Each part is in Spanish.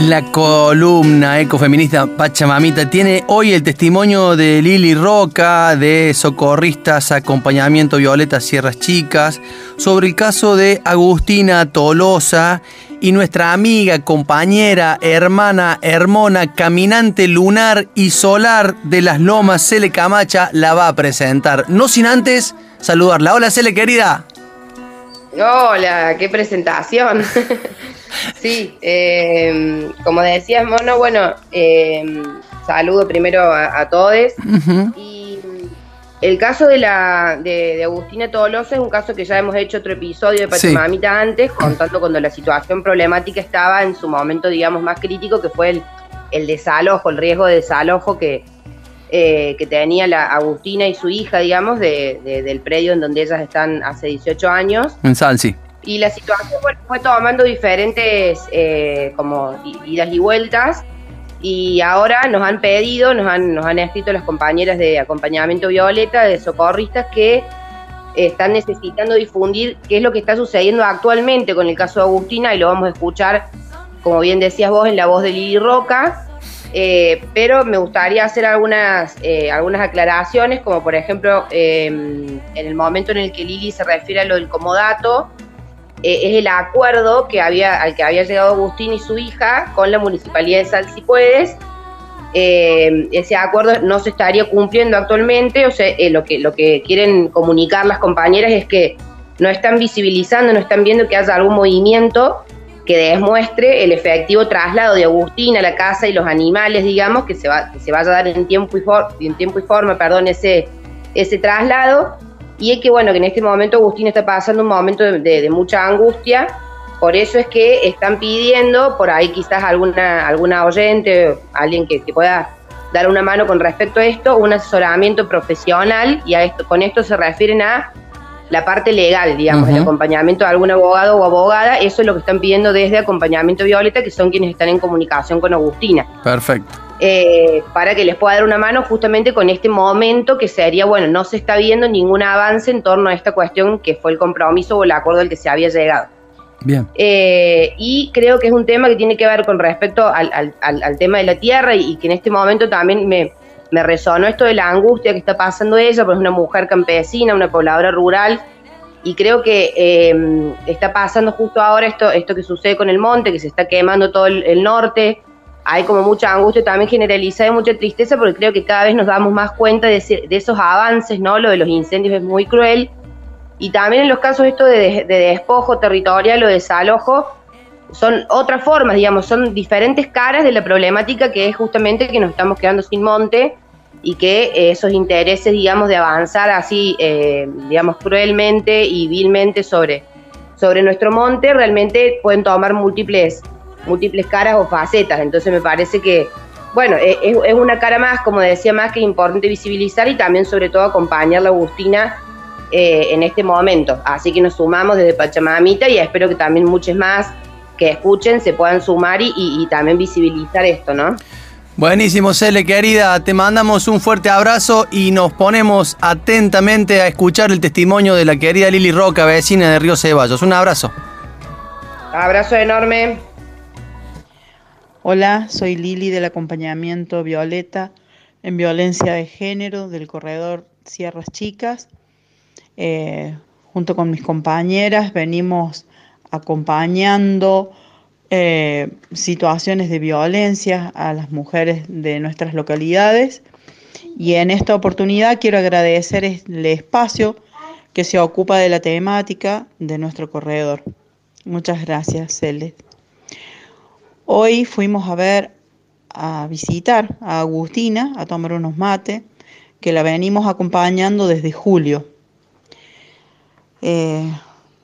La columna ecofeminista Pachamamita tiene hoy el testimonio de Lili Roca, de Socorristas Acompañamiento Violeta Sierras Chicas, sobre el caso de Agustina Tolosa y nuestra amiga, compañera, hermana, hermona, caminante lunar y solar de las lomas, Cele Camacha, la va a presentar. No sin antes saludarla. Hola, Cele, querida. Hola, qué presentación. sí, eh, como decías, Mono, bueno, eh, saludo primero a, todos. Y el caso de la de, Agustina Tolosa es un caso que ya hemos hecho otro episodio de Pachamamita antes, contando cuando la situación problemática estaba en su momento, digamos, más crítico, que fue el, el desalojo, el riesgo de desalojo que, eh, que tenía la Agustina y su hija, digamos, del predio en donde ellas están hace 18 años. En Salsi. Y la situación fue, tomando diferentes eh, como idas y vueltas. Y ahora nos han pedido, nos han, nos han escrito las compañeras de acompañamiento Violeta, de socorristas, que están necesitando difundir qué es lo que está sucediendo actualmente con el caso de Agustina y lo vamos a escuchar, como bien decías vos, en la voz de Lili Roca. Eh, pero me gustaría hacer algunas, eh, algunas aclaraciones, como por ejemplo, em, en el momento en el que Lili se refiere a lo del comodato, eh, es el acuerdo que había, al que había llegado Agustín y su hija con la municipalidad de Salsipuedes. Em, ese acuerdo no se estaría cumpliendo actualmente, o sea, lo, que, lo que quieren comunicar las compañeras es que no están visibilizando, no están viendo que haya algún movimiento que demuestre el efectivo traslado de Agustín a la casa y los animales, digamos, que se, va, que se vaya a dar en tiempo y, en tiempo y forma, perdón, ese, ese traslado. Y es que, bueno, que en este momento Agustín está pasando un momento de, mucha angustia, por eso es que están pidiendo, por ahí quizás alguna, alguna oyente, alguien que, que pueda dar una mano con respecto a esto, un asesoramiento profesional, y a esto, con esto se refieren a la parte legal, digamos, el acompañamiento de algún abogado o abogada, eso es lo que están pidiendo desde Acompañamiento Violeta, que son quienes están en comunicación con Agustina. Perfecto. Eh, para que les pueda dar una mano justamente con este momento que sería, bueno, no se está viendo ningún avance en torno a esta cuestión que fue el compromiso o el acuerdo al que se había llegado. Bien. Eh, y creo que es un tema que tiene que ver con respecto al, tema de la tierra y, que en este momento también me, me resonó esto de la angustia que está pasando ella, porque es una mujer campesina, una pobladora rural, y creo que eh, está pasando justo ahora esto, esto que sucede con el monte, que se está quemando todo el, norte, hay como mucha angustia también generalizada y mucha tristeza, porque creo que cada vez nos damos más cuenta de, esos avances, ¿no? Lo de los incendios es muy cruel, y también en los casos esto de, de despojo territorial o desalojo, son otras formas, digamos, son diferentes caras de la problemática que es justamente que nos estamos quedando sin monte y que eh, esos intereses, digamos, de avanzar así, eh, digamos, cruelmente y vilmente sobre, sobre nuestro monte, realmente pueden tomar múltiples, múltiples caras o facetas. Entonces me parece que, bueno, e, es, una cara más, como decía, más que importante visibilizar y también sobre todo acompañar a Agustina eh, en este momento. Así que nos sumamos desde Pachamamita y espero que también muchos más que escuchen se puedan sumar y, y también visibilizar esto, ¿no? Buenísimo, Cele, querida. Te mandamos un fuerte abrazo y nos ponemos atentamente a escuchar el testimonio de la querida Lili Roca, vecina de Río Ceballos. Un abrazo. Abrazo enorme. Hola, soy Lili del acompañamiento Violeta en violencia de género del corredor Sierras Chicas. Eh, junto con mis compañeras venimos acompañando eh, situaciones de violencia a las mujeres de nuestras localidades. Y en esta oportunidad quiero agradecer el espacio que se ocupa de la temática de nuestro corredor. Muchas gracias, Celes. Hoy fuimos a ver, a visitar a Agustina, a tomar unos mates, que la venimos acompañando desde julio. Eh,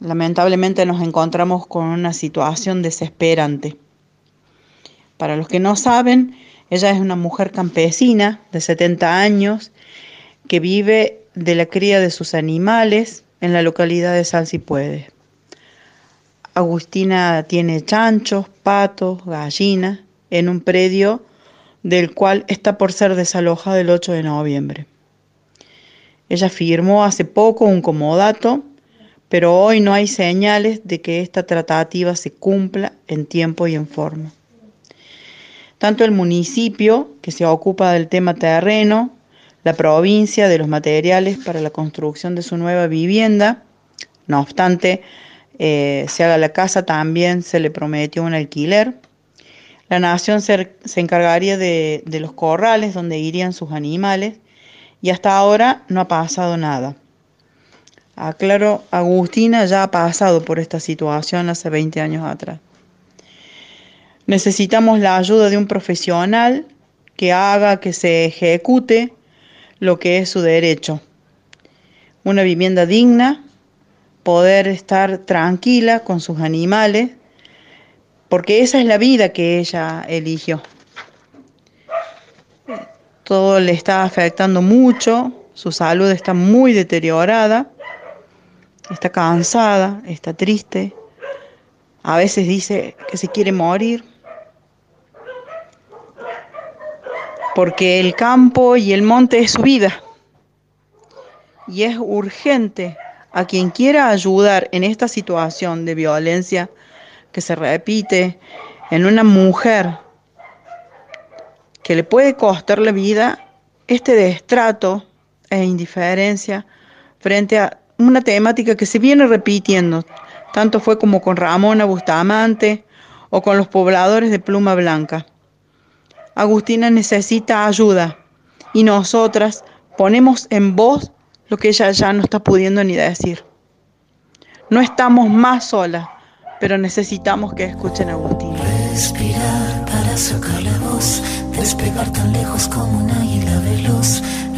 lamentablemente nos encontramos con una situación desesperante. Para los que no saben, ella es una mujer campesina de 70 años que vive de la cría de sus animales en la localidad de Salsipuede. Agustina tiene chanchos, patos, gallinas en un predio del cual está por ser desalojado el 8 de noviembre. Ella firmó hace poco un comodato, pero hoy no hay señales de que esta tratativa se cumpla en tiempo y en forma. Tanto el municipio, que se ocupa del tema terreno, la provincia de los materiales para la construcción de su nueva vivienda, no obstante, eh, se haga la casa también se le prometió un alquiler. La nación se, encargaría de, de los corrales donde irían sus animales y hasta ahora no ha pasado nada. Aclaro, Agustina ya ha pasado por esta situación hace 20 años atrás. Necesitamos la ayuda de un profesional que haga que se ejecute lo que es su derecho. Una vivienda digna, poder estar tranquila con sus animales, porque esa es la vida que ella eligió. Todo le está afectando mucho, su salud está muy deteriorada, está cansada, está triste, a veces dice que se quiere morir. porque el campo y el monte es su vida. Y es urgente a quien quiera ayudar en esta situación de violencia que se repite en una mujer que le puede costar la vida, este destrato e indiferencia frente a una temática que se viene repitiendo, tanto fue como con Ramona Bustamante o con los pobladores de Pluma Blanca. Agustina necesita ayuda y nosotras ponemos en voz lo que ella ya no está pudiendo ni decir. No estamos más solas, pero necesitamos que escuchen a Agustina. Respirar para sacar la voz, despegar tan lejos como un águila veloz.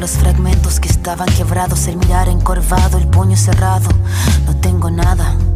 Los fragmentos que estaban quebrados, el mirar encorvado, el puño cerrado. No tengo nada,